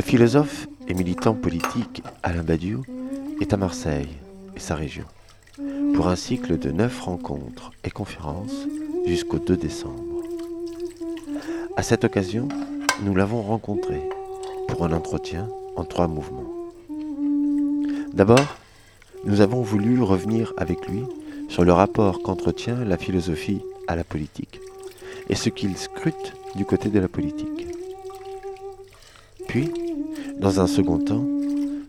Le philosophe et militant politique Alain Badiou est à Marseille et sa région pour un cycle de neuf rencontres et conférences jusqu'au 2 décembre. À cette occasion, nous l'avons rencontré pour un entretien en trois mouvements. D'abord, nous avons voulu revenir avec lui sur le rapport qu'entretient la philosophie à la politique et ce qu'il scrute du côté de la politique. Puis, dans un second temps,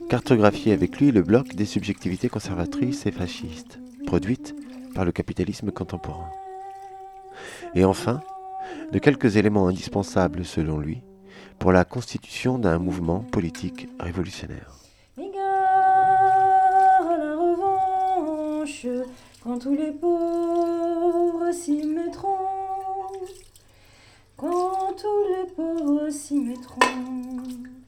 cartographier avec lui le bloc des subjectivités conservatrices et fascistes, produites par le capitalisme contemporain. Et enfin, de quelques éléments indispensables selon lui pour la constitution d'un mouvement politique révolutionnaire. quand tous les pauvres s'y mettront, quand tous les pauvres s'y mettront.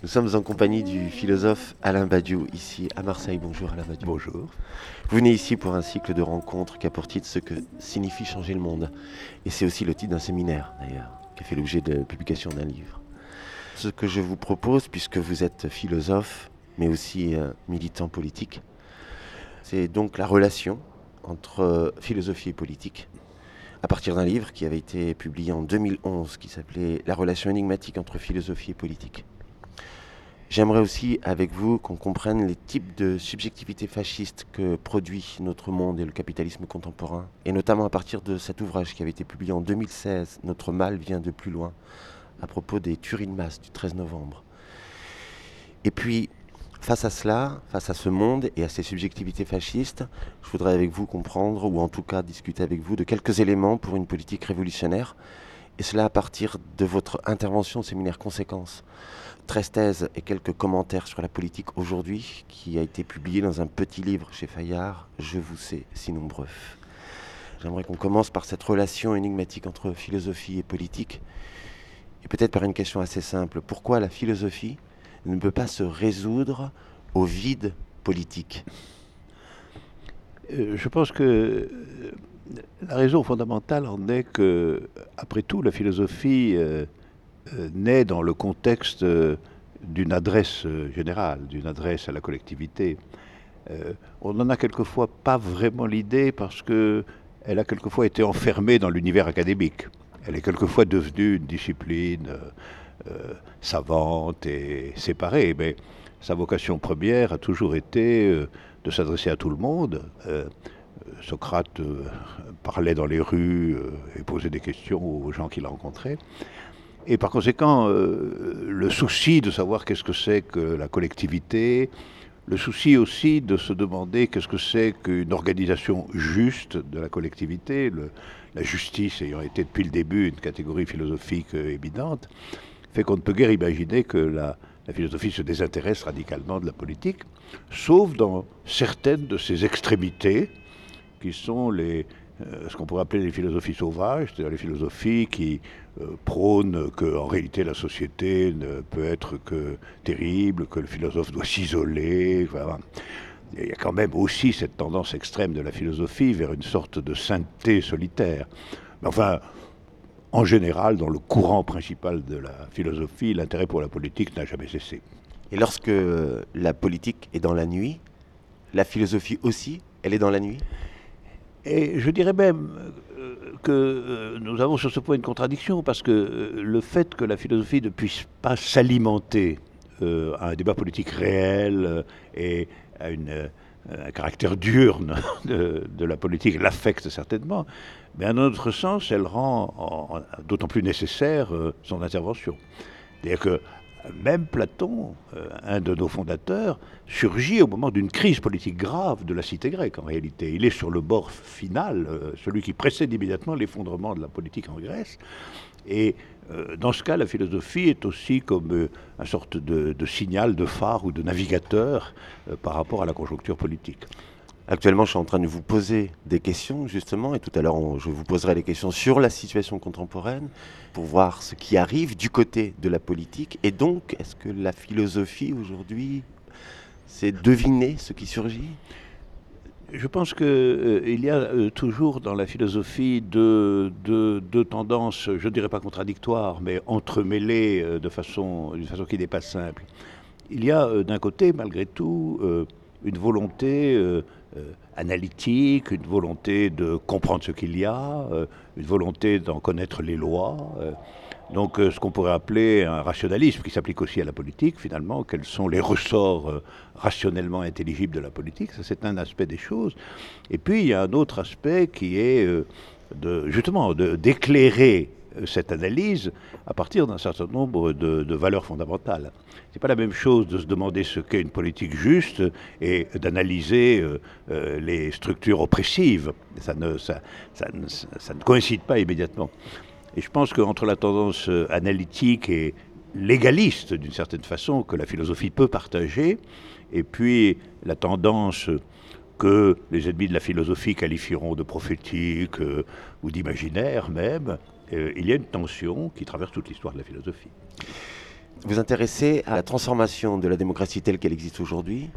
Nous sommes en compagnie du philosophe Alain Badiou, ici à Marseille. Bonjour Alain Badiou. Bonjour. Vous venez ici pour un cycle de rencontres qui a pour titre ce que signifie changer le monde. Et c'est aussi le titre d'un séminaire, d'ailleurs, qui a fait l'objet de la publication d'un livre. Ce que je vous propose, puisque vous êtes philosophe, mais aussi euh, militant politique, c'est donc la relation entre euh, philosophie et politique, à partir d'un livre qui avait été publié en 2011, qui s'appelait La relation énigmatique entre philosophie et politique. J'aimerais aussi avec vous qu'on comprenne les types de subjectivité fasciste que produit notre monde et le capitalisme contemporain, et notamment à partir de cet ouvrage qui avait été publié en 2016, Notre mal vient de plus loin, à propos des tueries de masse du 13 novembre. Et puis, face à cela, face à ce monde et à ces subjectivités fascistes, je voudrais avec vous comprendre, ou en tout cas discuter avec vous, de quelques éléments pour une politique révolutionnaire, et cela à partir de votre intervention au séminaire Conséquences 13 thèses et quelques commentaires sur la politique aujourd'hui, qui a été publié dans un petit livre chez Fayard, Je vous sais si nombreux. J'aimerais qu'on commence par cette relation énigmatique entre philosophie et politique, et peut-être par une question assez simple. Pourquoi la philosophie ne peut pas se résoudre au vide politique euh, Je pense que euh, la raison fondamentale en est que, après tout, la philosophie... Euh, naît dans le contexte d'une adresse générale, d'une adresse à la collectivité. on n'en a quelquefois pas vraiment l'idée parce que elle a quelquefois été enfermée dans l'univers académique. Elle est quelquefois devenue une discipline savante et séparée, mais sa vocation première a toujours été de s'adresser à tout le monde. Socrate parlait dans les rues et posait des questions aux gens qu'il rencontrait. Et par conséquent, euh, le souci de savoir qu'est-ce que c'est que la collectivité, le souci aussi de se demander qu'est-ce que c'est qu'une organisation juste de la collectivité, la justice ayant été depuis le début une catégorie philosophique évidente, fait qu'on ne peut guère imaginer que la, philosophie se désintéresse radicalement de la politique, sauf dans certaines de ses extrémités, qui sont les, euh, ce qu'on pourrait appeler les philosophies sauvages, c'est-à-dire les philosophies qui euh, prônent qu'en réalité la société ne peut être que terrible, que le philosophe doit s'isoler. il y a quand même aussi cette tendance extrême de la philosophie vers une sorte de sainteté solitaire. Mais enfin, en général, dans le courant principal de la philosophie, l'intérêt pour la politique n'a jamais cessé. Et lorsque la politique est dans la nuit, la philosophie aussi, elle est dans la nuit? Et je dirais même euh, que euh, nous avons sur ce point une contradiction, parce que euh, le fait que la philosophie ne puisse pas s'alimenter à un débat politique réel et à un caractère diurne de, la politique l'affecte certainement, mais en autre sens, elle rend d'autant plus nécessaire son intervention. C'est-à-dire que même Platon, euh, un de nos fondateurs, surgit au moment d'une crise politique grave de la cité grecque en réalité. Il est sur le bord final, euh, celui qui précède immédiatement l'effondrement de la politique en Grèce. Et euh, dans ce cas, la philosophie est aussi comme une sorte de, signal, de phare ou de navigateur par rapport à la conjoncture politique. Actuellement, je suis en train de vous poser des questions, justement, et tout à l'heure, je vous poserai des questions sur la situation contemporaine, pour voir ce qui arrive du côté de la politique. Et donc, est-ce que la philosophie, aujourd'hui, c'est deviner ce qui surgit? Je pense qu'il euh, y a euh, toujours dans la philosophie deux, tendances, je ne dirais pas contradictoires, mais entremêlées euh, de d'une façon qui n'est pas simple. Il y a d'un côté, malgré tout, une volonté analytique, une volonté de comprendre ce qu'il y a, une volonté d'en connaître les lois. Donc ce qu'on pourrait appeler un rationalisme qui s'applique aussi à la politique finalement, quels sont les ressorts rationnellement intelligible de la politique, ça c'est un aspect des choses. Et puis il y a un autre aspect qui est euh, justement d'éclairer euh, cette analyse à partir d'un certain nombre de, valeurs fondamentales. C'est pas la même chose de se demander ce qu'est une politique juste et d'analyser euh, les structures oppressives. Ça ne, ça, ça ne coïncide pas immédiatement. Et je pense qu'entre la tendance analytique et légaliste, d'une certaine façon, que la philosophie peut partager, et puis la tendance que les ennemis de la philosophie qualifieront de prophétique euh, ou d'imaginaire même, euh, il y a une tension qui traverse toute l'histoire de la philosophie. Vous intéressez à la transformation de la démocratie telle qu'elle existe aujourd'hui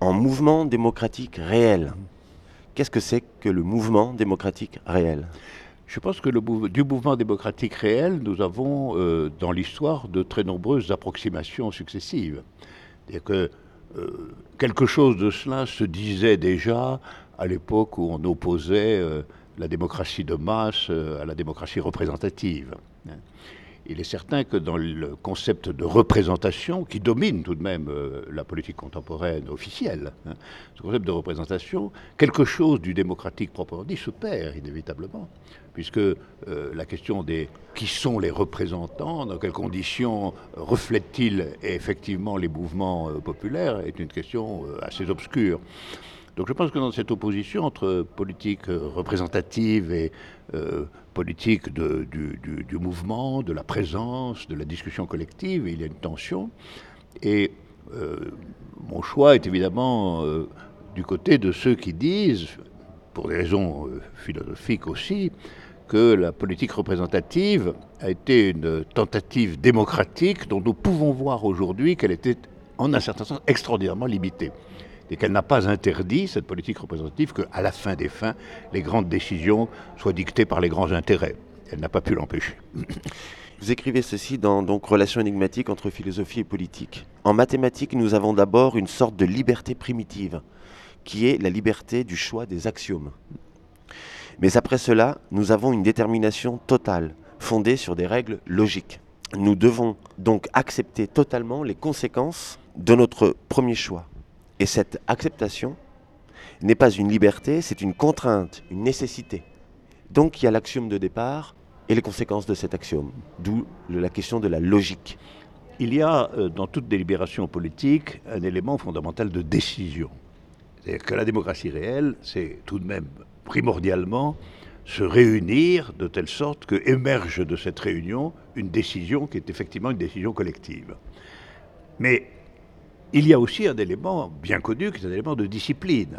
en mouvement démocratique réel. Qu'est-ce que c'est que le mouvement démocratique réel? Je pense que du mouvement démocratique réel, nous avons euh, dans l'histoire de très nombreuses approximations successives. C'est-à-dire que euh, quelque chose de cela se disait déjà à l'époque où on opposait euh, la démocratie de masse à la démocratie représentative. Il est certain que dans le concept de représentation, qui domine tout de même la politique contemporaine officielle, hein, ce concept de représentation, quelque chose du démocratique proprement dit se perd inévitablement puisque euh, la question des qui sont les représentants, dans quelles conditions reflètent-ils effectivement les mouvements euh, populaires, est une question euh, assez obscure. Donc je pense que dans cette opposition entre politique représentative et politique du, mouvement, de la présence, de la discussion collective, il y a une tension. Et mon choix est évidemment du côté de ceux qui disent, pour des raisons philosophiques aussi, que la politique représentative a été une tentative démocratique dont nous pouvons voir aujourd'hui qu'elle était en un certain sens extraordinairement limitée et qu'elle n'a pas interdit, cette politique représentative, qu'à la fin des fins, les grandes décisions soient dictées par les grands intérêts. Elle n'a pas pu l'empêcher. Vous écrivez ceci dans donc Relation énigmatique entre philosophie et politique. En mathématiques, nous avons d'abord une sorte de liberté primitive, qui est la liberté du choix des axiomes. Mais après cela, nous avons une détermination totale, fondée sur des règles logiques. Nous devons donc accepter totalement les conséquences de notre premier choix. Et cette acceptation n'est pas une liberté, c'est une contrainte, une nécessité. Donc il y a l'axiome de départ et les conséquences de cet axiome, d'où la question de la logique. Il y a euh, dans toute délibération politique un élément fondamental de décision. C'est-à-dire que la démocratie réelle, c'est tout de même primordialement se réunir de telle sorte que émerge de cette réunion une décision qui est effectivement une décision collective. Mais il y a aussi un élément bien connu qui est un élément de discipline.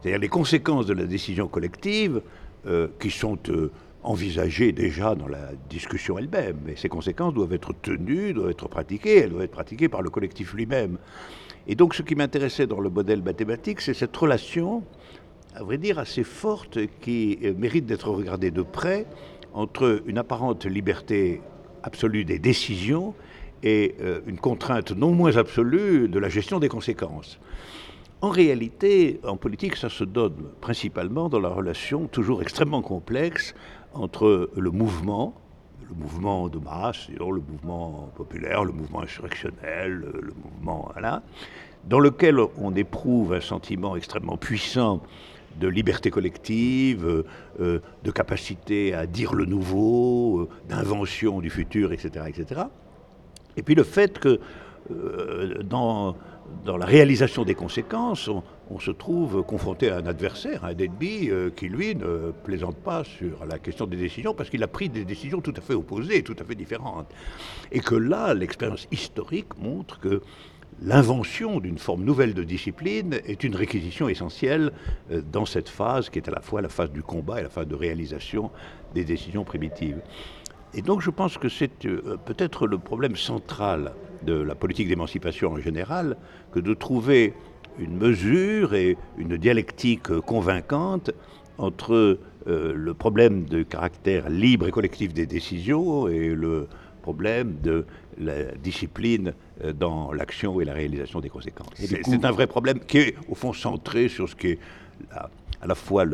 C'est-à-dire les conséquences de la décision collective euh, qui sont euh, envisagées déjà dans la discussion elle-même. Et ces conséquences doivent être tenues, doivent être pratiquées, elles doivent être pratiquées par le collectif lui-même. Et donc ce qui m'intéressait dans le modèle mathématique, c'est cette relation à vrai dire, assez forte qui euh, mérite d'être regardée de près entre une apparente liberté absolue des décisions et euh, une contrainte non moins absolue de la gestion des conséquences. En réalité, en politique, ça se donne principalement dans la relation toujours extrêmement complexe entre le mouvement, le mouvement de masse, le mouvement populaire, le mouvement insurrectionnel, le mouvement, voilà, dans lequel on éprouve un sentiment extrêmement puissant de liberté collective, euh, euh, de capacité à dire le nouveau, euh, d'invention du futur, etc., etc. Et puis le fait que dans, dans, la réalisation des conséquences, on, se trouve confronté à un adversaire, un ennemi, qui lui ne plaisante pas sur la question des décisions parce qu'il a pris des décisions tout à fait opposées, tout à fait différentes. Et que là, l'expérience historique montre que l'invention d'une forme nouvelle de discipline est une réquisition essentielle euh, dans cette phase qui est à la fois la phase du combat et la phase de réalisation des décisions primitives. Et donc je pense que c'est euh, peut-être le problème central de la politique d'émancipation en général que de trouver une mesure et une dialectique convaincante entre euh, le problème de caractère libre et collectif des décisions et le problème de la discipline euh, dans l'action et la réalisation des conséquences. C'est un vrai problème qui est au fond centré sur ce qui est à la fois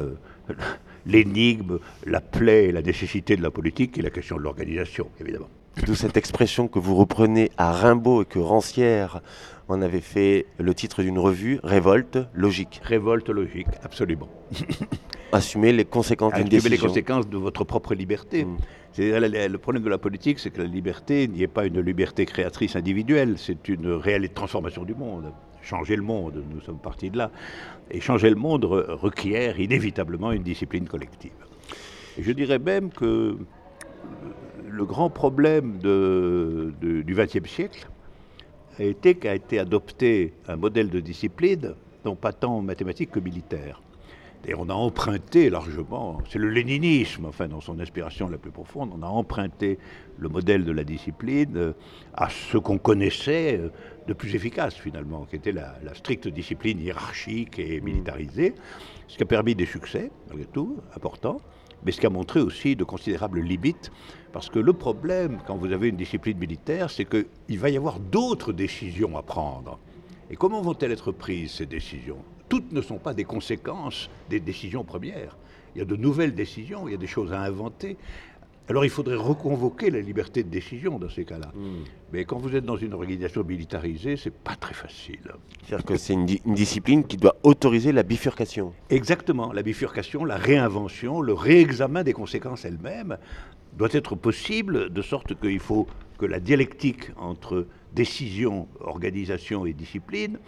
l'énigme, la plaie et la nécessité de la politique et la question de l'organisation, évidemment. D'où cette expression que vous reprenez à Rimbaud et que Rancière en avait fait le titre d'une revue, Révolte logique. Révolte logique, absolument. Assumer les conséquences d'une décision. Les conséquences de votre propre liberté. Mm. Le problème de la politique, c'est que la liberté n'y est pas une liberté créatrice individuelle, c'est une réelle transformation du monde. Changer le monde, nous sommes partis de là. Et changer le monde requiert inévitablement une discipline collective. Et je dirais même que le grand problème du XXe siècle a été qu'a été adopté un modèle de discipline, non pas tant mathématique que militaire. Et on a emprunté largement, c'est le léninisme, enfin dans son inspiration la plus profonde, on a emprunté le modèle de la discipline euh, à ce qu'on connaissait euh, de plus efficace finalement, qui était la, la, stricte discipline hiérarchique et militarisée, ce qui a permis des succès, malgré tout, importants, mais ce qui a montré aussi de considérables limites parce que le problème, quand vous avez une discipline militaire, c'est qu'il va y avoir d'autres décisions à prendre. Et comment vont-elles être prises, ces décisions? Toutes ne sont pas des conséquences des décisions premières. Il y a de nouvelles décisions, il y a des choses à inventer. Alors il faudrait reconvoquer la liberté de décision dans ces cas-là. Hmm. Mais quand vous êtes dans une organisation militarisée, c'est pas très facile. C'est-à-dire que c'est une, discipline qui doit autoriser la bifurcation. Exactement, la bifurcation, la réinvention, le réexamen des conséquences elles-mêmes doit être possible, de sorte qu'il faut que la dialectique entre décision, organisation et discipline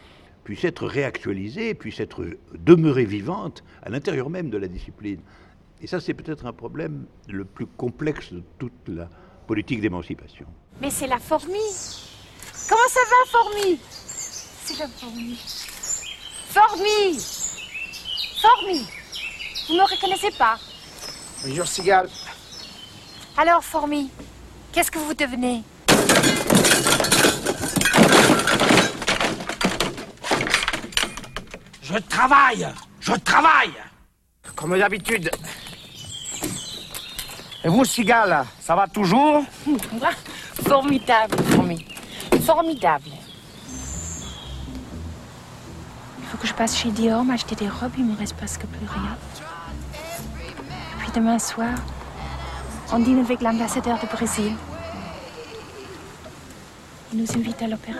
puisse être réactualisée, puisse être demeurée vivante à l'intérieur même de la discipline. Et ça, c'est peut-être un problème le plus complexe de toute la politique d'émancipation. Mais c'est la fourmi. Comment ça va, fourmi? C'est la fourmi. Fourmi Fourmi Vous ne me reconnaissez pas? Bonjour, Cigale. Alors, fourmi, qu'est-ce que vous devenez? Je travaille Je travaille Comme d'habitude. Et vous, Cigale, ça va toujours? Formidable, fourmi. Formidable. Il faut que je passe chez Dior m'acheter des robes, il me reste presque plus rien. Et puis demain soir, on dîne avec l'ambassadeur du Brésil. Il nous invite à l'opéra.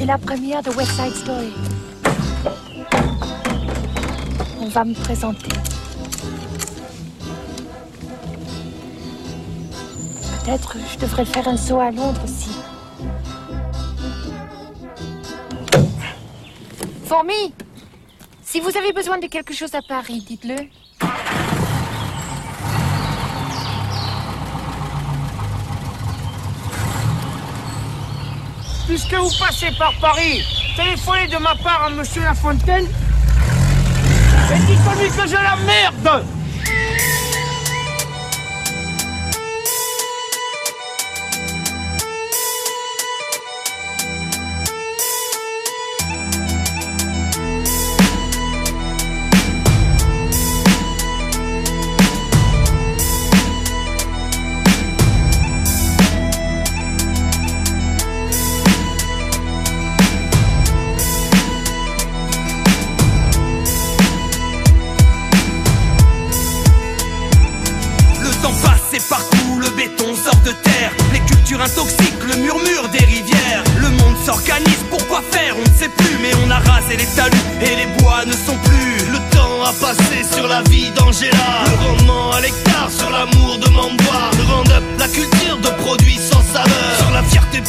C'est la première de West Side Story. On va me présenter. Peut-être je devrais faire un saut à Londres aussi. Fourmi si vous avez besoin de quelque chose à Paris, dites-le. Puisque vous passez par Paris, téléphonez de ma part à Monsieur Lafontaine. Et dites-lui que je la merde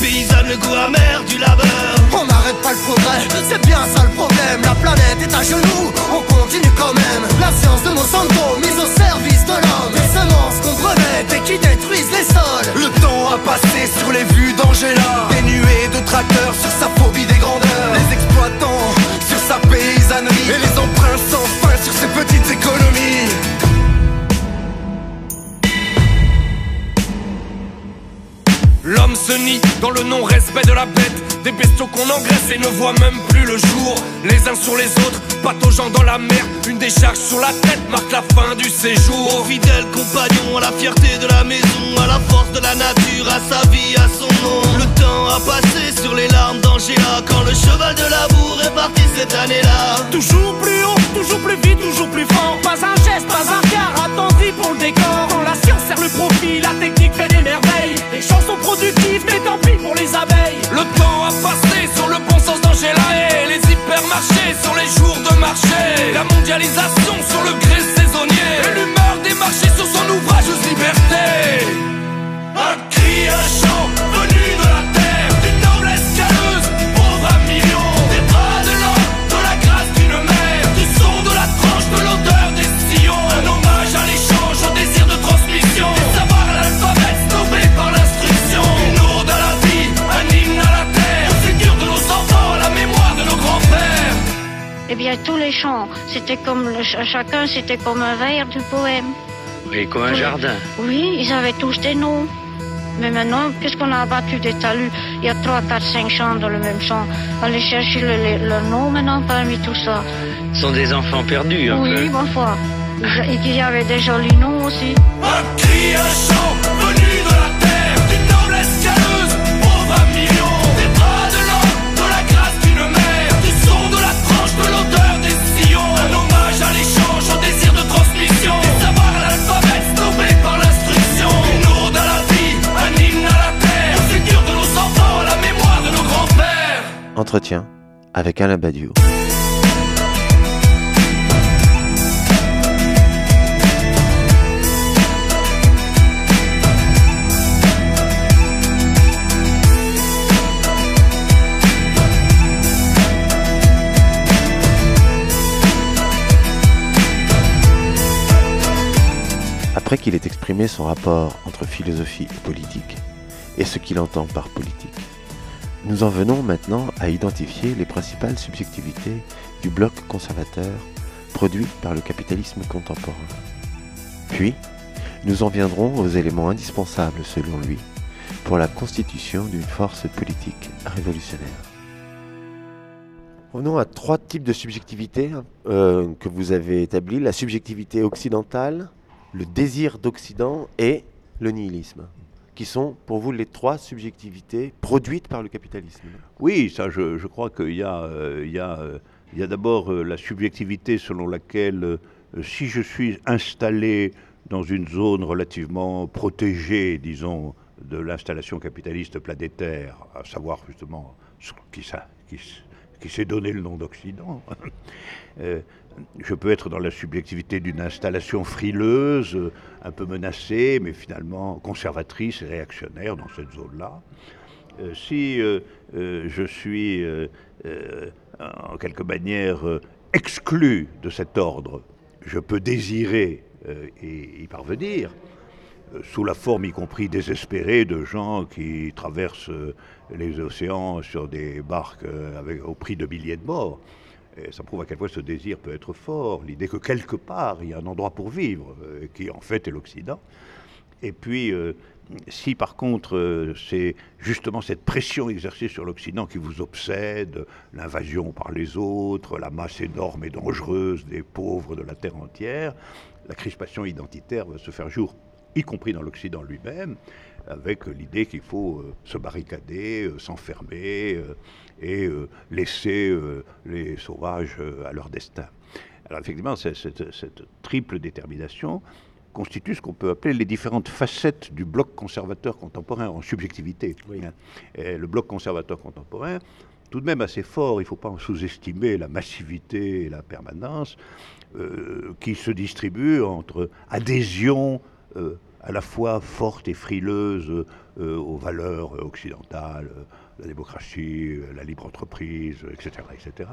paysanne, le goût amer du labeur. On n'arrête pas le progrès, c'est bien ça le problème. La planète est à genoux, on continue quand même. La science de Monsanto mise au service de l'homme. Les semences qu'on brevette et qui détruisent les sols. Le temps a passé sur les vues d'Angela. Des nuées de tracteurs sur sa phobie des grandeurs. Les exploitants sur sa paysannerie. Et les emprunts sans fin sur ses petites économies. L'homme se nie dans le non-respect de la bête. Des bestiaux qu'on engraisse et ne voit même plus le jour. Les uns sur les autres, pataugeant dans la mer. Une décharge sur la tête marque la fin du séjour. Au fidèle compagnon, à la fierté de la maison, à la force de la nature, à sa vie, à son nom. Le temps a passé sur les larmes d'Angela quand le cheval de l'amour est parti cette année-là. Toujours plus haut, toujours plus vite, toujours plus fort. Pas un geste, pas un quart, attendri pour le décor. Quand la science sert le profit, la technique fait des merveilles. Les chansons les hypermarchés sur les jours de marché. La mondialisation sur le gré saisonnier. Et l'humeur des marchés sur son ouvrage Liberté. Un cri, un chant venu c'était comme le- chacun, c'était comme un vers du poème. Et comme un Oui. jardin. Oui, ils avaient tous des noms. Mais maintenant, puisqu'on a abattu des talus, il y a 3, 4, 5 chants dans le même chant. Allez chercher le, le- le nom maintenant parmi tout ça. Ce sont des enfants perdus, un oui, peu. bonne foi. Et qu'il y avait des jolis noms aussi. Un Entretien avec Alain Badiou. Après qu'il ait exprimé son rapport entre philosophie et politique, et ce qu'il entend par politique, nous en venons maintenant à identifier les principales subjectivités du bloc conservateur produit par le capitalisme contemporain. Puis, nous en viendrons aux éléments indispensables, selon lui, pour la constitution d'une force politique révolutionnaire. Revenons à trois types de subjectivité hein, euh, que vous avez établis. La subjectivité occidentale, le désir d'Occident et le nihilisme, qui sont pour vous les trois subjectivités produites par le capitalisme. Oui, ça, je, crois qu'il y a, euh, a, euh, a d'abord euh, la subjectivité selon laquelle, si je suis installé dans une zone relativement protégée, disons, de l'installation capitaliste planétaire, à savoir justement qui, s'est donné le nom d'Occident, je peux être dans la subjectivité d'une installation frileuse, un peu menacée, mais finalement conservatrice et réactionnaire dans cette zone-là. Euh, si euh, euh, je suis en quelque manière exclu de cet ordre, je peux désirer euh, y, parvenir, sous la forme y compris désespérée de gens qui traversent les océans sur des barques au prix de milliers de morts. Ça prouve à quel point ce désir peut être fort, l'idée que quelque part il y a un endroit pour vivre, euh, qui en fait est l'Occident. Et puis, euh, si par contre euh, c'est justement cette pression exercée sur l'Occident qui vous obsède, l'invasion par les autres, la masse énorme et dangereuse des pauvres de la terre entière, la crispation identitaire va se faire jour, y compris dans l'Occident lui-même, avec l'idée qu'il faut euh, se barricader, euh, s'enfermer euh, et laisser les sauvages à leur destin. Alors effectivement, cette, cette triple détermination constitue ce qu'on peut appeler les différentes facettes du bloc conservateur contemporain en subjectivité. hein. Et le bloc conservateur contemporain, tout de même assez fort, il ne faut pas en sous-estimer la massivité et la permanence, euh, qui se distribue entre adhésion à la fois forte et frileuse euh, aux valeurs euh, occidentales, euh, la démocratie, euh, la libre entreprise, etc. etc.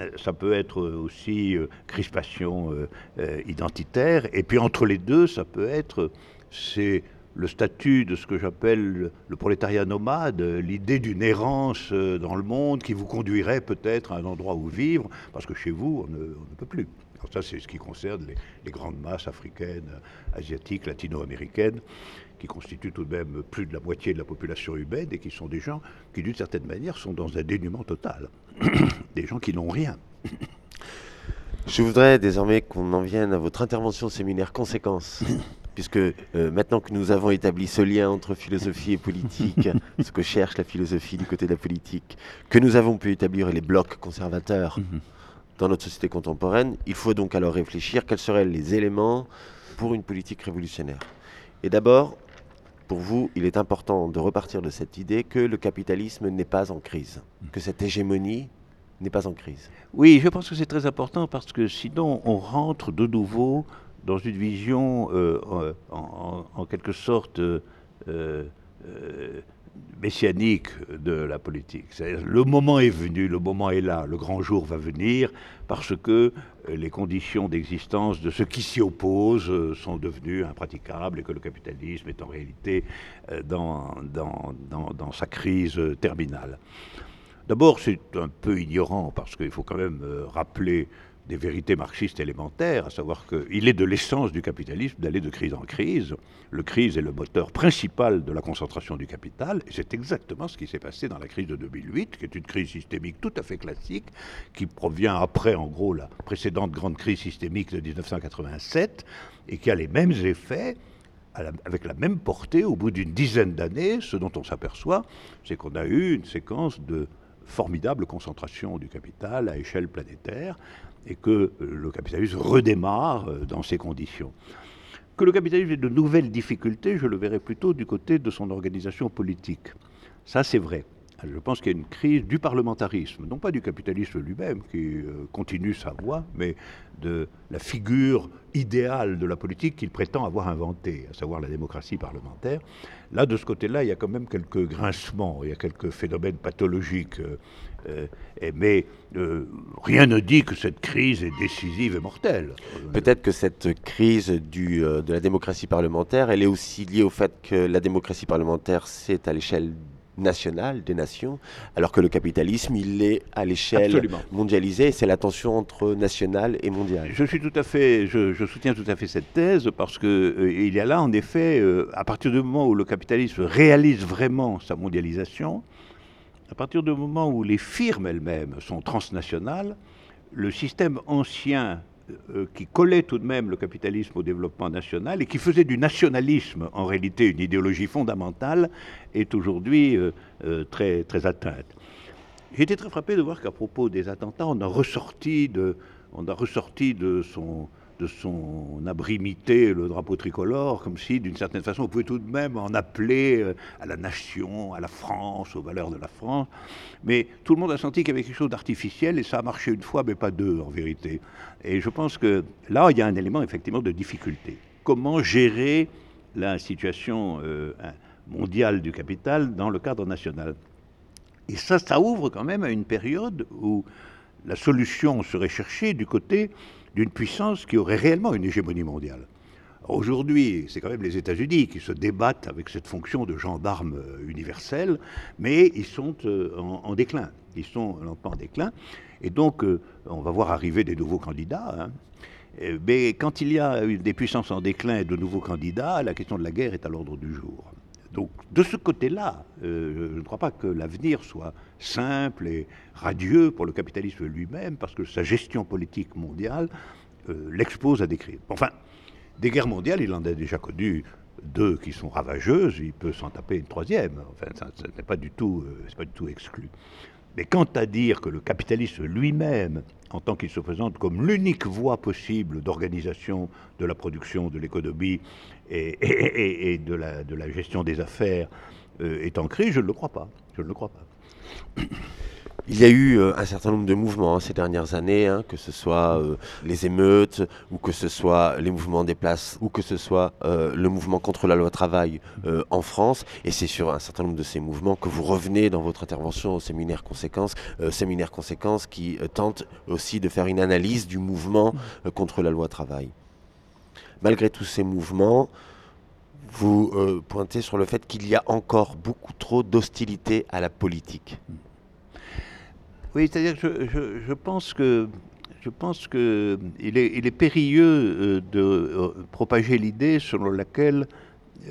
Euh, Ça peut être aussi euh, crispation euh, euh, identitaire. Et puis entre les deux, ça peut être, c'est le statut de ce que j'appelle le- prolétariat nomade, euh, l'idée d'une errance euh, dans le monde qui vous conduirait peut-être à un endroit où vivre, parce que chez vous, on ne, on ne peut plus. Ça, c'est ce qui concerne les, les grandes masses africaines, asiatiques, latino-américaines, qui constituent tout de même plus de la moitié de la population humaine et qui sont des gens qui, d'une certaine manière, sont dans un dénuement total. des gens qui n'ont rien. Je voudrais désormais qu'on en vienne à votre intervention au séminaire Conséquences. Puisque euh, maintenant que nous avons établi ce lien entre philosophie et politique, ce que cherche la philosophie du côté de la politique, que nous avons pu établir les blocs conservateurs dans notre société contemporaine, il faut donc alors réfléchir quels seraient les éléments pour une politique révolutionnaire. Et d'abord, pour vous, il est important de repartir de cette idée que le capitalisme n'est pas en crise, que cette hégémonie n'est pas en crise. Oui, je pense que c'est très important parce que sinon on rentre de nouveau dans une vision euh, en, quelque sorte euh, euh, messianique de la politique. Le moment est venu, le moment est là, le grand jour va venir parce que euh, les conditions d'existence de ceux qui s'y opposent euh, sont devenues impraticables et que le capitalisme est en réalité euh, dans, dans- sa crise terminale. D'abord, c'est un peu ignorant parce qu'il faut quand même rappeler des vérités marxistes élémentaires, à savoir qu'il est de l'essence du capitalisme d'aller de crise en crise. Le crise est le moteur principal de la concentration du capital, et c'est exactement ce qui s'est passé dans la crise de 2008, qui est une crise systémique tout à fait classique, qui provient après, en gros, la précédente grande crise systémique de 1987, et qui a les mêmes effets avec la même portée au bout d'une dizaine d'années, ce dont on s'aperçoit, c'est qu'on a eu une séquence de formidable concentration du capital à échelle planétaire et que euh, le capitalisme redémarre euh, dans ces conditions. Que le capitalisme ait de nouvelles difficultés, je le verrai plutôt du côté de son organisation politique. Ça, c'est vrai. Je pense qu'il y a une crise du parlementarisme, non pas du capitalisme lui-même qui euh, continue sa voie, mais de la figure idéale de la politique qu'il prétend avoir inventée, à savoir la démocratie parlementaire. Là, de ce côté-là, il y a quand même quelques grincements, il y a quelques phénomènes pathologiques. Euh, et- mais euh, rien ne dit que cette crise est décisive et mortelle. Peut-être que cette crise du, euh, de la démocratie parlementaire, elle est aussi liée au fait que la démocratie parlementaire, c'est à l'échelle nationale des nations, alors que le capitalisme, il est à l'échelle mondialisée, c'est la tension entre national et mondial. Je suis tout à fait, je, je soutiens tout à fait cette thèse parce que euh, il y a là en effet, euh, à partir du moment où le capitalisme réalise vraiment sa mondialisation, à partir du moment où les firmes elles-mêmes sont transnationales, le système ancien euh, qui collait tout de même le capitalisme au développement national et qui faisait du nationalisme en réalité une idéologie fondamentale est aujourd'hui euh, euh, très, très atteinte. J'ai été très frappé de voir qu'à propos des attentats, on a ressorti de, on a ressorti de son, de son abrimité le drapeau tricolore, comme si, d'une certaine façon, on pouvait tout de même en appeler euh, à la nation, à la France, aux valeurs de la France. Mais tout le monde a senti qu'il y avait quelque chose d'artificiel et ça a marché une fois, mais pas deux, en vérité. Et je pense que là, il y a un élément effectivement de difficulté. Comment gérer la situation euh, mondiale du capital dans le cadre national? Et ça, ça ouvre quand même à une période où la solution serait cherchée du côté d'une puissance qui aurait réellement une hégémonie mondiale. Aujourd'hui, c'est quand même les États-Unis qui se débattent avec cette fonction de gendarme euh, universel, mais ils sont euh, en, déclin. Ils sont lentement en déclin. Et donc, euh, on va voir arriver des nouveaux candidats. hein. Mais quand il y a des puissances en déclin et de nouveaux candidats, la question de la guerre est à l'ordre du jour. Donc, de ce côté-là, je ne crois pas que l'avenir soit simple et radieux pour le capitalisme lui-même, parce que sa gestion politique mondiale euh, l'expose à des crises. Enfin, des guerres mondiales, il en a déjà connu deux qui sont ravageuses, il peut s'en taper une troisième. Enfin, ça, n'est pas du tout, euh, pas du tout exclu. Mais quant à dire que le capitalisme lui-même, en tant qu'il se présente comme l'unique voie possible d'organisation de la production, de l'économie et, de la gestion des affaires, euh, est en crise, je ne le crois pas. Je ne le crois pas. Il y a eu euh, un certain nombre de mouvements hein, ces dernières années, hein, que ce soit euh, les émeutes, ou que ce soit les mouvements des places, ou que ce soit euh, le mouvement contre la loi travail en France. Et c'est sur un certain nombre de ces mouvements que vous revenez dans votre intervention au séminaire Conséquences, séminaire Conséquences qui tente aussi de faire une analyse du mouvement contre la loi travail. Malgré tous ces mouvements, vous pointez sur le fait qu'il y a encore beaucoup trop d'hostilité à la politique. Oui, c'est-à-dire que je, je- pense que je pense qu'il est, il est périlleux de propager l'idée selon laquelle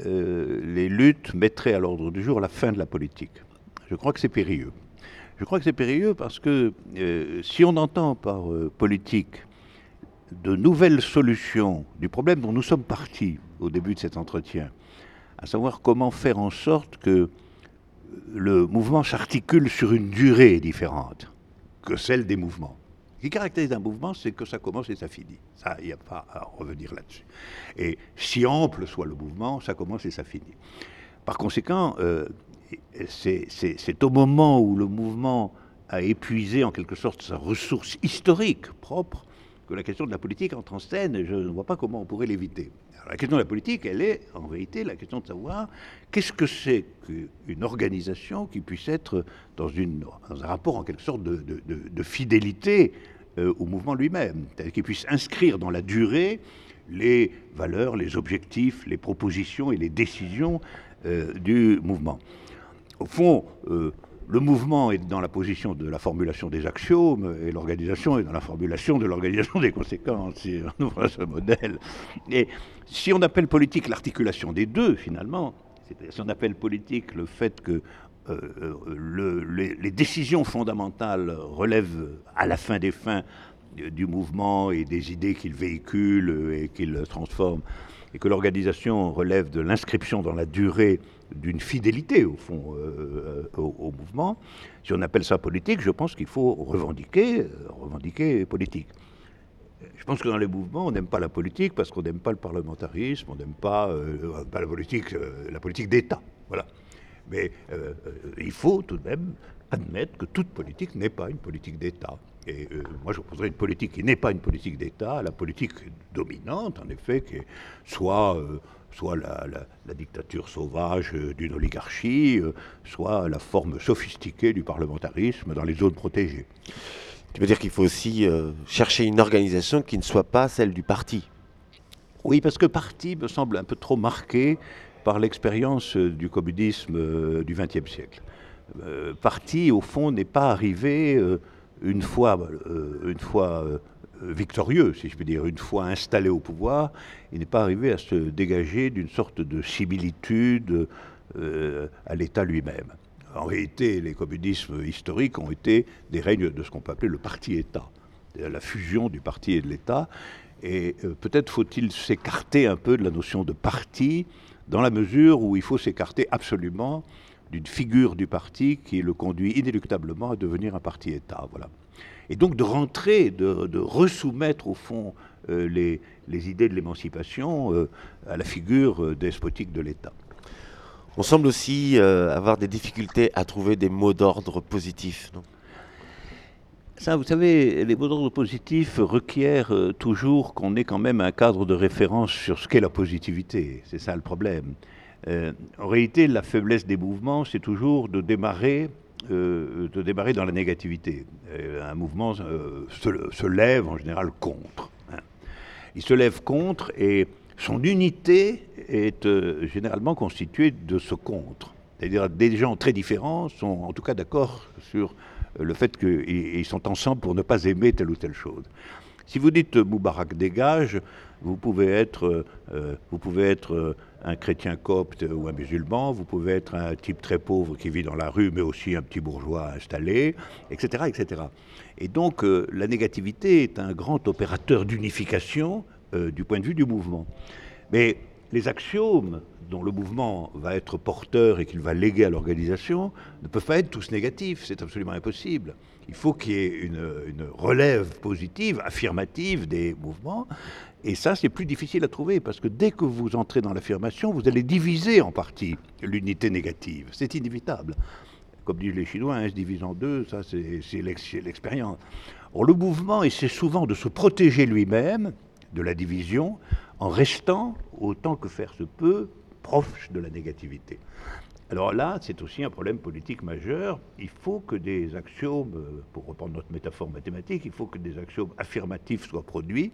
les luttes mettraient à l'ordre du jour la fin de la politique. Je crois que c'est périlleux. Je crois que c'est périlleux parce que si on entend par politique de nouvelles solutions du problème dont nous sommes partis au début de cet entretien, à savoir comment faire en sorte que le mouvement s'articule sur une durée différente que celle des mouvements. Ce qui caractérise un mouvement, c'est que ça commence et ça finit. Ça, il n'y a pas à revenir là-dessus. Et si ample soit le mouvement, ça commence et ça finit. Par conséquent, euh, c'est au moment où le mouvement a épuisé en quelque sorte sa ressource historique propre que la question de la politique entre en scène, et je ne vois pas comment on pourrait l'éviter. La question de la politique, elle est en vérité la question de savoir qu'est-ce que c'est qu'une organisation qui puisse être dans, un rapport en quelque sorte de, fidélité euh, au mouvement lui-même, qui puisse inscrire dans la durée les valeurs, les objectifs, les propositions et les décisions euh, du mouvement. Au fond, euh, le mouvement est dans la position de la formulation des axiomes et l'organisation est dans la formulation de l'organisation des conséquences, si on ouvre ce modèle. Et si on appelle politique l'articulation des deux, finalement, si on appelle politique le fait que euh, euh, les, décisions fondamentales relèvent à la fin des fins du mouvement et des idées qu'il véhicule et qu'il transforme, et que l'organisation relève de l'inscription dans la durée d'une fidélité, au fond, euh, euh, au, mouvement. Si on appelle ça politique, je pense qu'il faut revendiquer, euh, revendiquer politique. Je pense que dans les mouvements, on n'aime pas la politique parce qu'on n'aime pas le parlementarisme, on n'aime pas, pas, la politique, politique d'État. Voilà. Mais il faut tout de même admettre que toute politique n'est pas une politique d'État. Et moi, je proposerais une politique qui n'est pas une politique d'État, la politique dominante, en effet, qui soit soit la, dictature sauvage euh, d'une oligarchie, euh, soit la forme sophistiquée du parlementarisme dans les zones protégées. Tu veux dire qu'il faut aussi euh, chercher une organisation qui ne soit pas celle du parti? Oui, parce que parti me semble un peu trop marqué par l'expérience du communisme du XXe siècle. parti, au fond, n'est pas arrivé une fois, une fois victorieux, si je puis dire, une fois installé au pouvoir, il n'est pas arrivé à se dégager d'une sorte de similitude euh, à l'État lui-même. En réalité, les communismes historiques ont été des règnes de ce qu'on peut appeler le parti-État, la fusion du parti et de l'État. Et euh, peut-être faut-il s'écarter un peu de la notion de parti, dans la mesure où il faut s'écarter absolument d'une figure du parti qui le conduit inéluctablement à devenir un parti-État. Voilà et donc de rentrer, de, de resoumettre au fond euh, les, les, idées de l'émancipation euh, à la figure euh, despotique de l'État. On semble aussi avoir des difficultés à trouver des mots d'ordre positifs. Non? Ça, vous savez, les mots d'ordre positifs requièrent toujours qu'on ait quand même un cadre de référence sur ce qu'est la positivité. C'est ça le problème. en réalité, la faiblesse des mouvements, c'est toujours de démarrer euh, de démarrer dans la négativité. Euh, un mouvement euh, se, lève en général contre. Hein. Il se lève contre et son unité est généralement constituée de ce contre. C'est-à-dire des gens très différents sont en tout cas d'accord sur le fait qu'ils sont ensemble pour ne pas aimer telle ou telle chose. Si vous dites Moubarak dégage, vous pouvez être, vous pouvez être un chrétien copte ou un musulman, vous pouvez être un type très pauvre qui vit dans la rue, mais aussi un petit bourgeois installé, etc. etc. Et donc euh, la négativité est un grand opérateur d'unification euh, du point de vue du mouvement. Mais les axiomes dont le mouvement va être porteur et qu'il va léguer à l'organisation ne peuvent pas être tous négatifs, c'est absolument impossible. Il faut qu'il y ait une, relève positive, affirmative des mouvements, et ça, c'est plus difficile à trouver parce que dès que vous entrez dans l'affirmation, vous allez diviser en partie l'unité négative. C'est inévitable. Comme disent les Chinois, un se divise en deux, ça c'est l'expérience. Le mouvement essaie souvent de se protéger lui-même de la division en restant, autant que faire se peut, proche de la négativité. Alors là, c'est aussi un problème politique majeur. Il faut que des axiomes, pour reprendre notre métaphore mathématique, il faut que des axiomes affirmatifs soient produits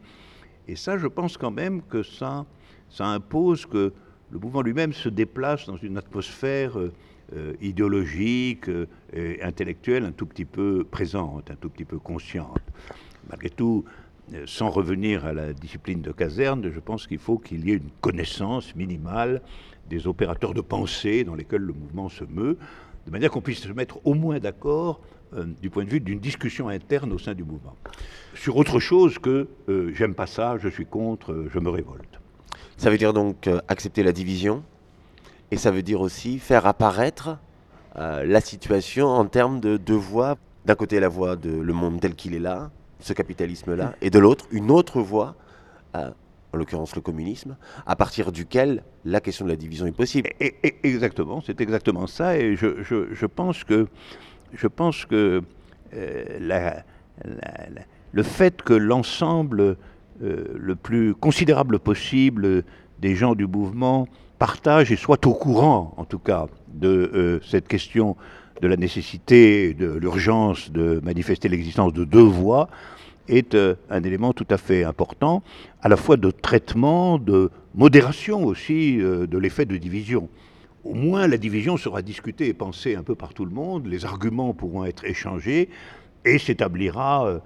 et ça, je pense quand même que ça, ça impose que le mouvement lui-même se déplace dans une atmosphère euh, idéologique euh, et intellectuelle un tout petit peu présente, un tout petit peu consciente. malgré tout, sans revenir à la discipline de caserne, je pense qu'il faut qu'il y ait une connaissance minimale des opérateurs de pensée dans lesquels le mouvement se meut, de manière qu'on puisse se mettre au moins d'accord euh, du point de vue d'une discussion interne au sein du mouvement. Sur autre chose que euh, j'aime pas ça, je suis contre, euh, je me révolte. Ça veut dire donc euh, accepter la division et ça veut dire aussi faire apparaître euh, la situation en termes de deux voix. D'un côté, la voix de le monde tel qu'il est là, ce capitalisme-là, et de l'autre, une autre voix, euh, en l'occurrence le communisme, à partir duquel la question de la division est possible. Et- et- exactement, c'est exactement ça. Et je, je- je pense que, je pense que euh, la- la- la- le fait que l'ensemble euh, le plus considérable possible des gens du mouvement partagent et soient au courant, en tout cas, de cette question de la nécessité, de l'urgence de manifester l'existence de deux voies, est euh, un élément tout à fait important, à la fois de traitement, de modération aussi euh, de l'effet de division. Au moins, la division sera discutée et pensée un peu par tout le monde, les arguments pourront être échangés et s'établira euh,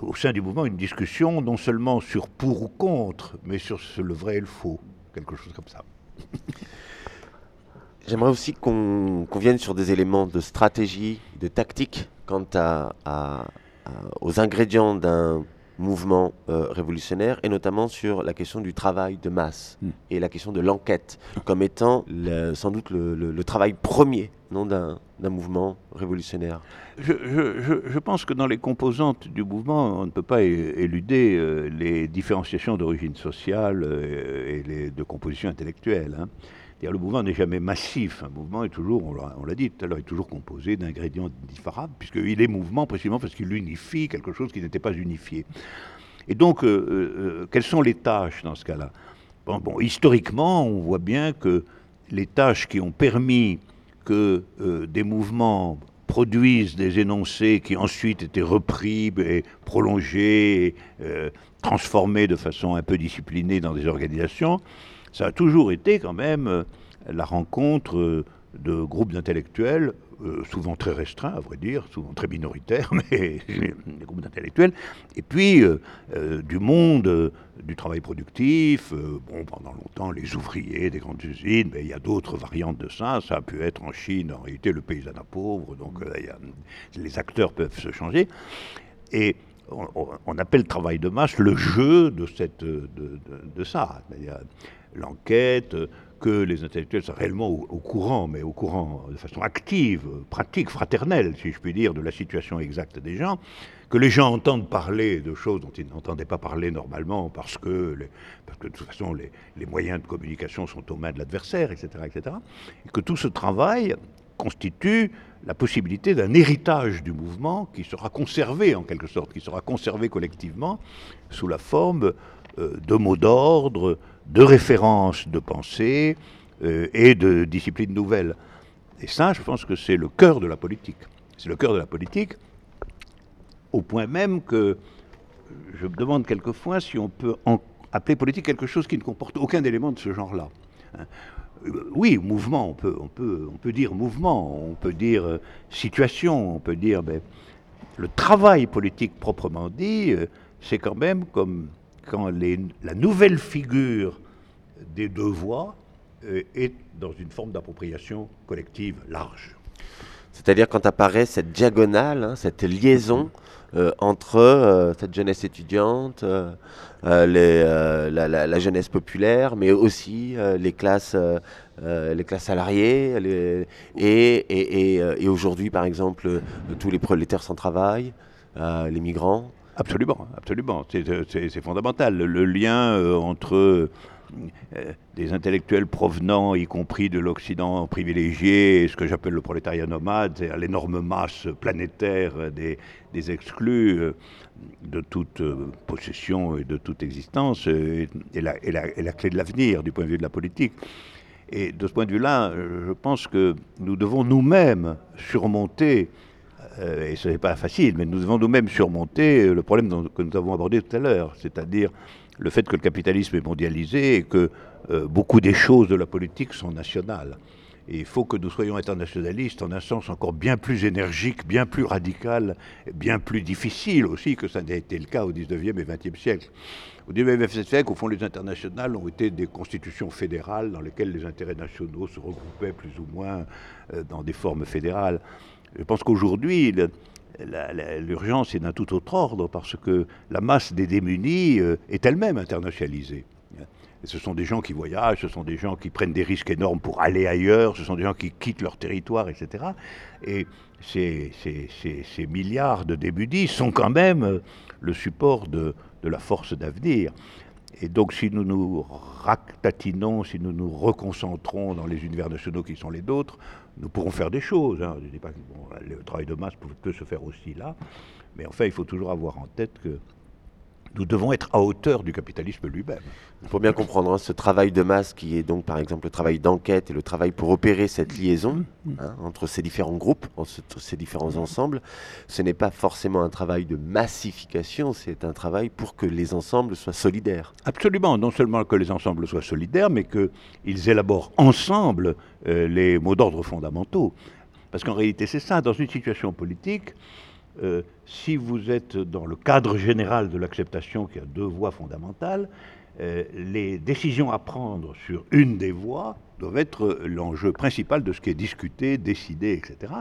au sein du mouvement une discussion non seulement sur pour ou contre, mais sur le vrai et le faux, quelque chose comme ça. J'aimerais aussi qu'on vienne sur des éléments de stratégie, de tactique quant à, à- à- aux ingrédients d'un mouvement euh, révolutionnaire et notamment sur la question du travail de masse Mm. et la question de l'enquête comme étant le- sans doute le, le- le travail premier non, d'un mouvement révolutionnaire. Je, je- je- je pense que dans les composantes du mouvement, on ne peut pas éluder euh, les différenciations d'origine sociale euh, et les, de composition intellectuelle. hein. Le mouvement n'est jamais massif. Un mouvement est toujours, on l'a- dit tout à l'heure, est toujours composé d'ingrédients différents, puisqu'il est mouvement précisément parce qu'il unifie quelque chose qui n'était pas unifié. Et donc, euh, euh, quelles sont les tâches dans ce cas-là? Bon, Historiquement, on voit bien que les tâches qui ont permis que euh, des mouvements produisent des énoncés qui ensuite étaient repris et prolongés, et, euh, transformés de façon un peu disciplinée dans des organisations, ça a toujours été quand même euh, la rencontre euh, de groupes d'intellectuels, euh, souvent très restreints, à vrai dire, souvent très minoritaires, mais des groupes d'intellectuels, et puis du monde du travail productif, bon, pendant longtemps, les ouvriers des grandes usines, mais il y a d'autres variantes de ça, ça a pu être en Chine, en réalité, le paysanat pauvre, donc les acteurs peuvent se changer, et on, appelle travail de masse le jeu de, cette, de, de- de ça, l'enquête, euh, que les intellectuels soient réellement au, courant, mais au courant de façon active, euh, pratique, fraternelle, si je puis dire, de la situation exacte des gens, que les gens entendent parler de choses dont ils n'entendaient pas parler normalement parce que, parce que de toute façon les, moyens de communication sont aux mains de l'adversaire, etc., etc. Et que tout ce travail constitue la possibilité d'un héritage du mouvement qui sera conservé en quelque sorte, qui sera conservé collectivement sous la forme euh, de mots d'ordre, de références de pensée euh, et de disciplines nouvelles. Et ça, je pense que c'est le cœur de la politique. C'est le cœur de la politique, au point même que je me demande quelquefois si on peut appeler politique quelque chose qui ne comporte aucun élément de ce genre-là. Hein. Euh, Oui, mouvement, on peut, on, peut, on peut dire mouvement, on peut dire euh, situation, on peut dire... ben, le travail politique proprement dit, c'est quand même comme quand la nouvelle figure des deux voies euh, est dans une forme d'appropriation collective large. C'est-à-dire quand apparaît cette diagonale, hein, cette liaison euh, entre euh, cette jeunesse étudiante, la, jeunesse populaire, mais aussi les classes, les classes salariées, et, aujourd'hui par exemple tous les prolétaires sans travail, les migrants. Absolument, absolument. C'est, euh, fondamental. Le, lien euh, entre euh, des intellectuels provenant, y compris de l'Occident privilégié, ce que j'appelle le prolétariat nomade, c'est-à-dire l'énorme masse planétaire des, des exclus de toute possession et de toute existence, est, la, clé de l'avenir du point de vue de la politique. Et de ce point de vue-là, je pense que nous devons nous-mêmes surmonter euh, et ce n'est pas facile, mais nous devons nous-mêmes surmonter euh, le problème que nous avons abordé tout à l'heure, c'est-à-dire le fait que le capitalisme est mondialisé et que euh, beaucoup des choses de la politique sont nationales. Et il faut que nous soyons internationalistes en un sens encore bien plus énergique, bien plus radical, bien plus difficile aussi que ça n'a été le cas au 19e et 20e siècle. Au 19e et 20e siècle, au fond, les internationales ont été des constitutions fédérales dans lesquelles les intérêts nationaux se regroupaient plus ou moins dans des formes fédérales. Je pense qu'aujourd'hui, l'urgence est d'un tout autre ordre parce que la masse des démunis euh, est elle-même internationalisée. Ce sont des gens qui voyagent, ce sont des gens qui prennent des risques énormes pour aller ailleurs, ce sont des gens qui quittent leur territoire, etc. Et ces, milliards de démunis sont quand même euh, le support de, de la force d'avenir. Et donc, si nous nous ractatinons, si nous nous reconcentrons dans les univers nationaux qui sont les nôtres, nous pourrons faire des choses. Hein. Je dis pas que le travail de masse peut se faire aussi là, mais enfin, il faut toujours avoir en tête que nous devons être à hauteur du capitalisme lui-même. Il faut bien comprendre hein, ce travail de masse qui est donc par exemple le travail d'enquête et le travail pour opérer cette liaison mm. hein, entre ces différents groupes, entre ces différents ensembles. Ce n'est pas forcément un travail de massification, c'est un travail pour que les ensembles soient solidaires. Absolument, non seulement que les ensembles soient solidaires, mais qu'ils élaborent ensemble euh, les mots d'ordre fondamentaux. Parce qu'en réalité, c'est ça, dans une situation politique, euh, si vous êtes dans le cadre général de l'acceptation qui a deux voies fondamentales, euh, les décisions à prendre sur une des voies doivent être l'enjeu principal de ce qui est discuté, décidé, etc.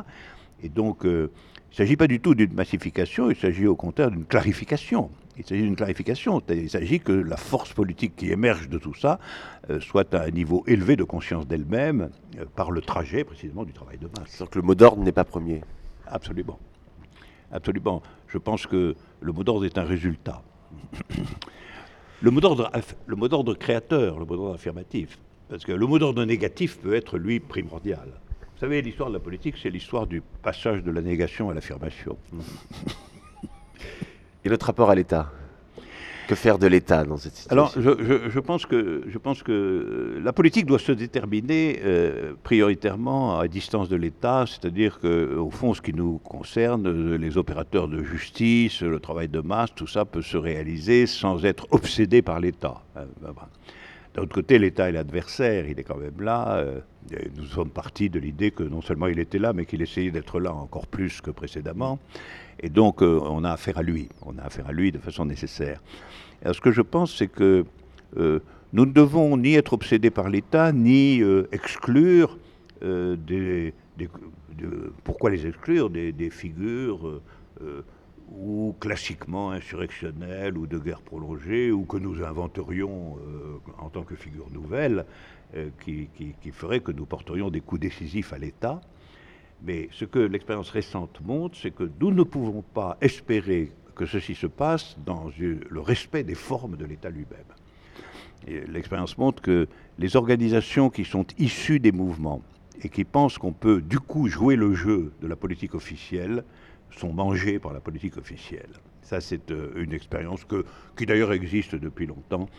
Et donc, euh, il ne s'agit pas du tout d'une massification, il s'agit au contraire d'une clarification. Il s'agit d'une clarification, il s'agit que la force politique qui émerge de tout ça soit à un niveau élevé de conscience d'elle-même par le trajet précisément du travail de masse. Donc le mot d'ordre n'est pas premier. Absolument. Absolument. Je pense que le mot d'ordre est un résultat. le mot d'ordre créateur, le mot d'ordre affirmatif. Parce que le mot d'ordre négatif peut être, lui, primordial. Vous savez, l'histoire de la politique, c'est l'histoire du passage de la négation à l'affirmation. Et notre rapport à l'État? Que faire de l'État dans cette situation Alors, je, pense que, je pense que euh, la politique doit se déterminer euh, prioritairement à distance de l'État, c'est-à-dire qu'au fond, ce qui nous concerne, euh, les opérateurs de justice, le travail de masse, tout ça peut se réaliser sans être obsédé par l'État. Hein, ben, ben. D'un autre côté, l'État est l'adversaire, il est quand même là. nous sommes partis de l'idée que non seulement il était là, mais qu'il essayait d'être là encore plus que précédemment. Et donc, on a affaire à lui. On a affaire à lui de façon nécessaire. Ce que je pense, c'est que euh, nous ne devons ni être obsédés par l'État, ni euh, exclure euh, des, pourquoi les exclure? Des, figures ou classiquement insurrectionnelles ou de guerre prolongée ou que nous inventerions en tant que figure nouvelle qui, qui, ferait que nous porterions des coups décisifs à l'État. Mais ce que l'expérience récente montre, c'est que nous ne pouvons pas espérer que ceci se passe dans le respect des formes de l'État lui-même. L'expérience montre que les organisations qui sont issues des mouvements et qui pensent qu'on peut du coup jouer le jeu de la politique officielle sont mangées par la politique officielle. Ça, c'est euh, une expérience qui d'ailleurs existe depuis longtemps,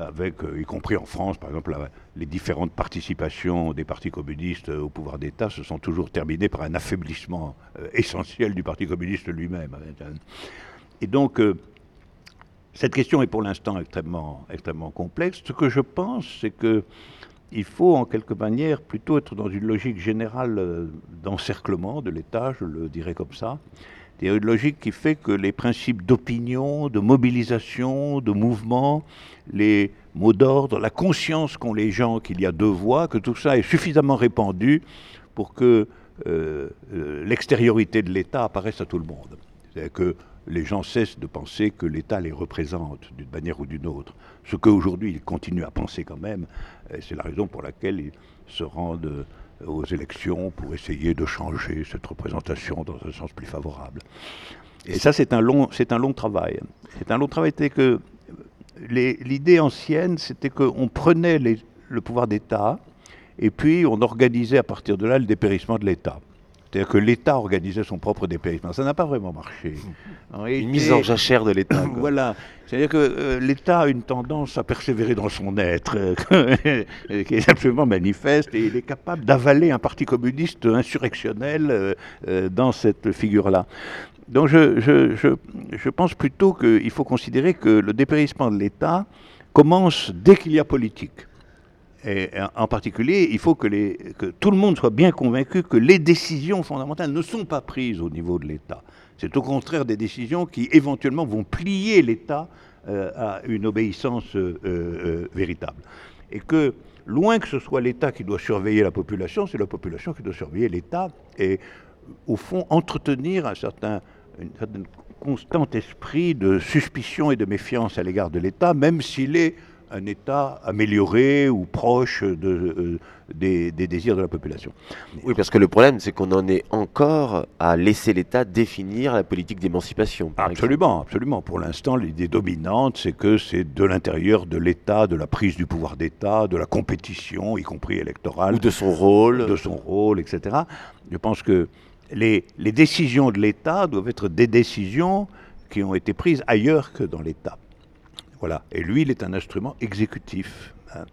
avec, euh, y compris en France, par exemple, les différentes participations des partis communistes au pouvoir d'État se sont toujours terminées par un affaiblissement euh, essentiel du Parti communiste lui-même. Et donc, euh, cette question est pour l'instant extrêmement, extrêmement complexe. Ce que je pense, c'est qu'il faut en quelque manière plutôt être dans une logique générale euh, d'encerclement de l'État, je le dirais comme ça. C'est une logique qui fait que les principes d'opinion, de mobilisation, de mouvement, les mots d'ordre, la conscience qu'ont les gens qu'il y a deux voies, que tout ça est suffisamment répandu pour que euh, l'extériorité de l'État apparaisse à tout le monde. C'est-à-dire que les gens cessent de penser que l'État les représente d'une manière ou d'une autre. Ce qu'aujourd'hui ils continuent à penser quand même, c'est la raison pour laquelle ils se rendent euh, aux élections pour essayer de changer cette représentation dans un sens plus favorable. Et ça, c'est un long, c'est un long travail. C'est un long travail. C'est que l'idée ancienne, c'était qu'on prenait le pouvoir d'État et puis on organisait à partir de là le dépérissement de l'État. C'est-à-dire que l'État organisait son propre dépérissement. Ça n'a pas vraiment marché. une mise en jachère de l'État. voilà. C'est-à-dire que euh, l'État a une tendance à persévérer dans son être, qui est absolument manifeste, et il est capable d'avaler un parti communiste insurrectionnel euh, euh, dans cette figure-là. Donc je, je, je, je pense plutôt qu'il faut considérer que le dépérissement de l'État commence dès qu'il y a politique. Et en particulier, il faut que, tout le monde soit bien convaincu que les décisions fondamentales ne sont pas prises au niveau de l'État. C'est au contraire des décisions qui éventuellement vont plier l'État euh, à une obéissance euh, euh, véritable. Et que loin que ce soit l'État qui doit surveiller la population, c'est la population qui doit surveiller l'État et au fond entretenir un certain, une certain constant esprit de suspicion et de méfiance à l'égard de l'État, même s'il est un État amélioré ou proche de, euh, des, des, désirs de la population. Oui, parce que le problème, c'est qu'on en est encore à laisser l'État définir la politique d'émancipation. Absolument, exemple. absolument. Pour l'instant, l'idée dominante, c'est que c'est de l'intérieur de l'État, de la prise du pouvoir d'État, de la compétition, y compris électorale. Ou de son rôle. De son rôle, etc. Je pense que les, les décisions de l'État doivent être des décisions qui ont été prises ailleurs que dans l'État. Voilà. Et lui, il est un instrument exécutif. Hein.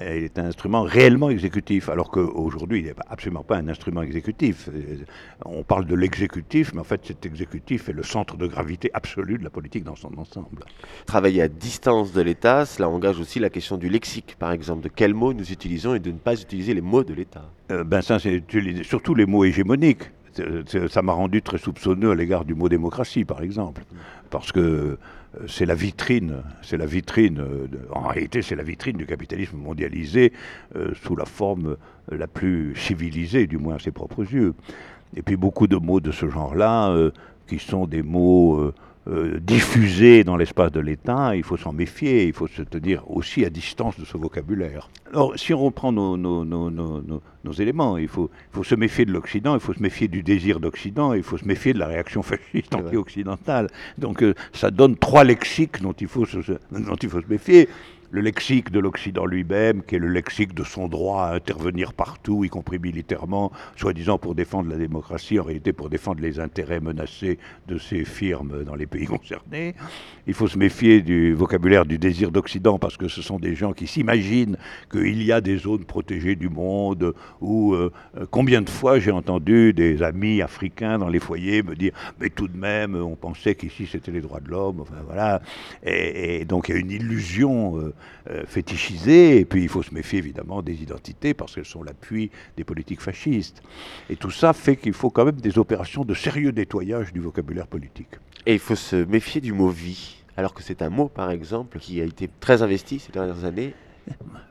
Il est un instrument réellement exécutif, alors qu'aujourd'hui, il n'est absolument pas un instrument exécutif. On parle de l'exécutif, mais en fait, cet exécutif est le centre de gravité absolu de la politique dans son ensemble. Travailler à distance de l'État, cela engage aussi la question du lexique, par exemple, de quels mots nous utilisons et de ne pas utiliser les mots de l'État. Euh, ben ça, c'est surtout les mots hégémoniques. Ça m'a rendu très soupçonneux à l'égard du mot démocratie, par exemple, parce que c'est la vitrine, c'est la vitrine, de, en réalité c'est la vitrine du capitalisme mondialisé euh, sous la forme la plus civilisée, du moins à ses propres yeux. Et puis beaucoup de mots de ce genre-là, euh, qui sont des mots euh, diffusés dans l'espace de l'État, il faut s'en méfier, il faut se tenir aussi à distance de ce vocabulaire. Alors si on reprend nos, nos, nos, nos éléments, il faut, il faut, se méfier de l'Occident, il faut se méfier du désir d'Occident, il faut se méfier de la réaction fasciste anti-occidentale. Donc euh, ça donne trois lexiques dont il faut se, dont il faut se méfier le lexique de l'Occident lui-même, qui est le lexique de son droit à intervenir partout, y compris militairement, soi-disant pour défendre la démocratie, en réalité pour défendre les intérêts menacés de ces firmes dans les pays concernés. Il faut se méfier du vocabulaire du désir d'Occident, parce que ce sont des gens qui s'imaginent qu'il y a des zones protégées du monde, où euh, combien de fois j'ai entendu des amis africains dans les foyers me dire, mais tout de même, on pensait qu'ici c'était les droits de l'homme, enfin voilà. Et, et, donc il y a une illusion. Euh, euh, fétichisées, et puis il faut se méfier évidemment des identités parce qu'elles sont l'appui des politiques fascistes. Et tout ça fait qu'il faut quand même des opérations de sérieux nettoyage du vocabulaire politique. Et il faut se méfier du mot vie, alors que c'est un mot par exemple qui a été très investi ces dernières années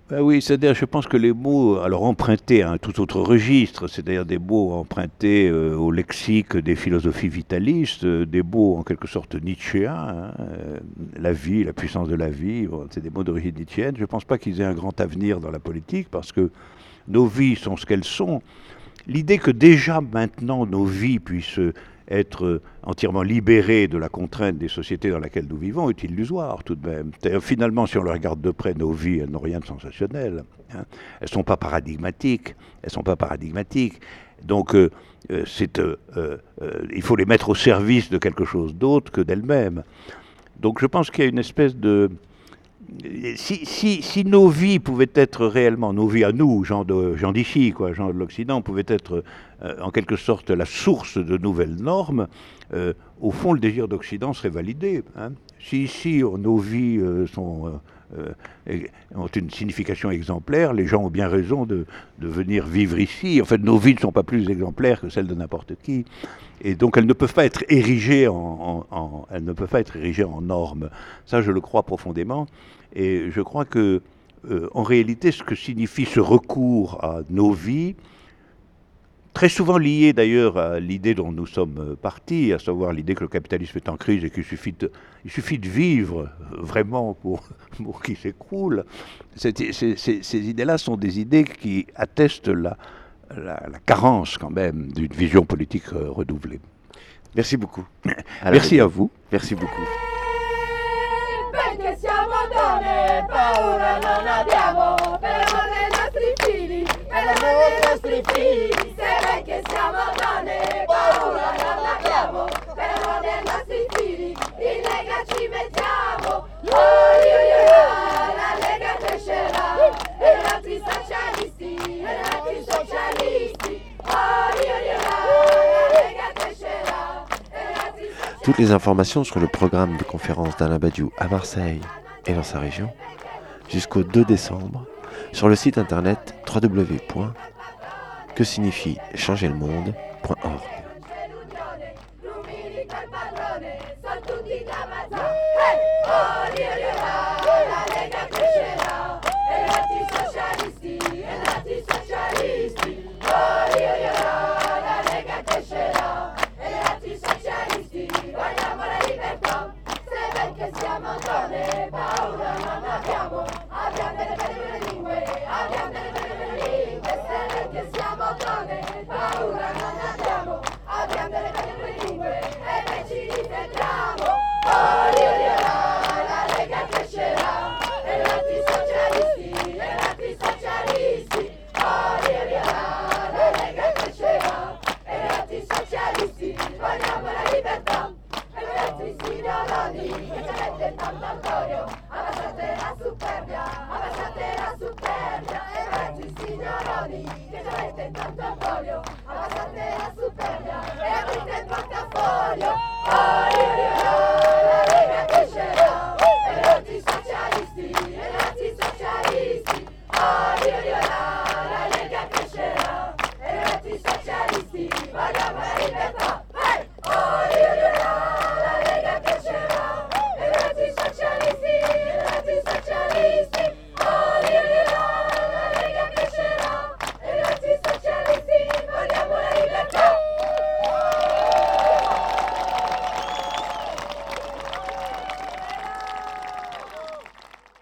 ben oui, c'est-à-dire, je pense que les mots, alors empruntés à un tout autre registre, c'est-à-dire des mots empruntés euh, au lexique des philosophies vitalistes, euh, des mots en quelque sorte nietzschéens, hein, euh, la vie, la puissance de la vie, c'est des mots d'origine nietzschéenne. Je ne pense pas qu'ils aient un grand avenir dans la politique parce que nos vies sont ce qu'elles sont. L'idée que déjà maintenant nos vies puissent être entièrement libérés de la contrainte des sociétés dans lesquelles nous vivons est illusoire tout de même. Finalement, si on le regarde de près, nos vies, elles n'ont rien de sensationnel. Hein. Elles ne sont pas paradigmatiques. Elles sont pas paradigmatiques. Donc, euh, euh, euh, euh, il faut les mettre au service de quelque chose d'autre que d'elles-mêmes. Donc, je pense qu'il y a une espèce de si, nos vies pouvaient être réellement, nos vies à nous, gens d'ici, quoi, gens de l'Occident, pouvaient être euh, en quelque sorte la source de nouvelles normes, euh, au fond, le désir d'Occident serait validé. Hein. Si ici nos vies euh, ont une signification exemplaire, les gens ont bien raison de, venir vivre ici. En fait, nos vies ne sont pas plus exemplaires que celles de n'importe qui. Et donc, elles ne peuvent pas être érigées en normes. Ça, je le crois profondément. Et je crois que, euh, en réalité, ce que signifie ce recours à nos vies, très souvent lié d'ailleurs à l'idée dont nous sommes partis, à savoir l'idée que le capitalisme est en crise et qu'il suffit de, il suffit de vivre vraiment pour, pour qu'il s'écroule. Ces, ces, ces idées-là sont des idées qui attestent la, la, la carence quand même d'une vision politique euh, renouvelée. Merci beaucoup. À Merci à vous. Merci beaucoup. Siamo donne, paura non abbiamo, per amore dei nostri figli, per amore dei nostri figli. Se perché siamo donne, paura non abbiamo, per amore dei nostri figli, in lega ci mettiamo. Oh, io, io, io, la lega crescerà, e altri socialisti, e altri socialisti. Oh, io, io, Toutes les informations sur le programme de conférences d'Alain Badiou à Marseille et dans sa région jusqu'au 2 décembre sur le site internet www.que signifie changer le monde.org.